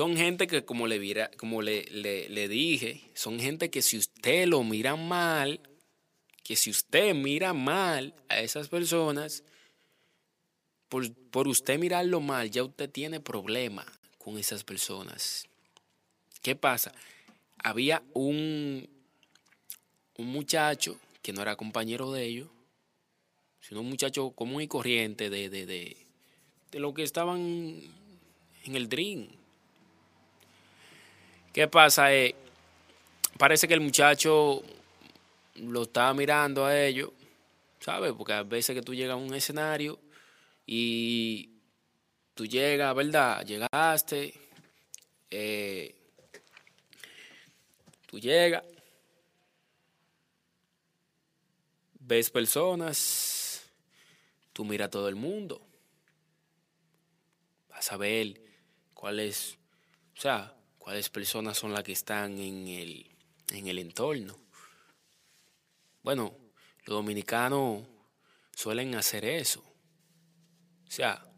son gente que, como le, vira, como le, le, dije, son gente que si usted lo mira mal, que si usted mira mal a esas personas, por, por usted mirarlo mal, ya usted tiene problema con esas personas. ¿Qué pasa? Había un, un muchacho que no era compañero de ellos, sino un muchacho común y corriente de, de, de, de lo que estaban en el Dream. ¿Qué pasa? Eh, parece que el muchacho lo estaba mirando a ellos, ¿sabes? Porque a veces que tú llegas a un escenario y tú llegas, ¿verdad? Llegaste, eh, tú llegas, ves personas, tú miras a todo el mundo, vas a ver cuáles, o sea, cuáles personas son las que están en el, en el entorno. Bueno, los dominicanos suelen hacer eso. O sea,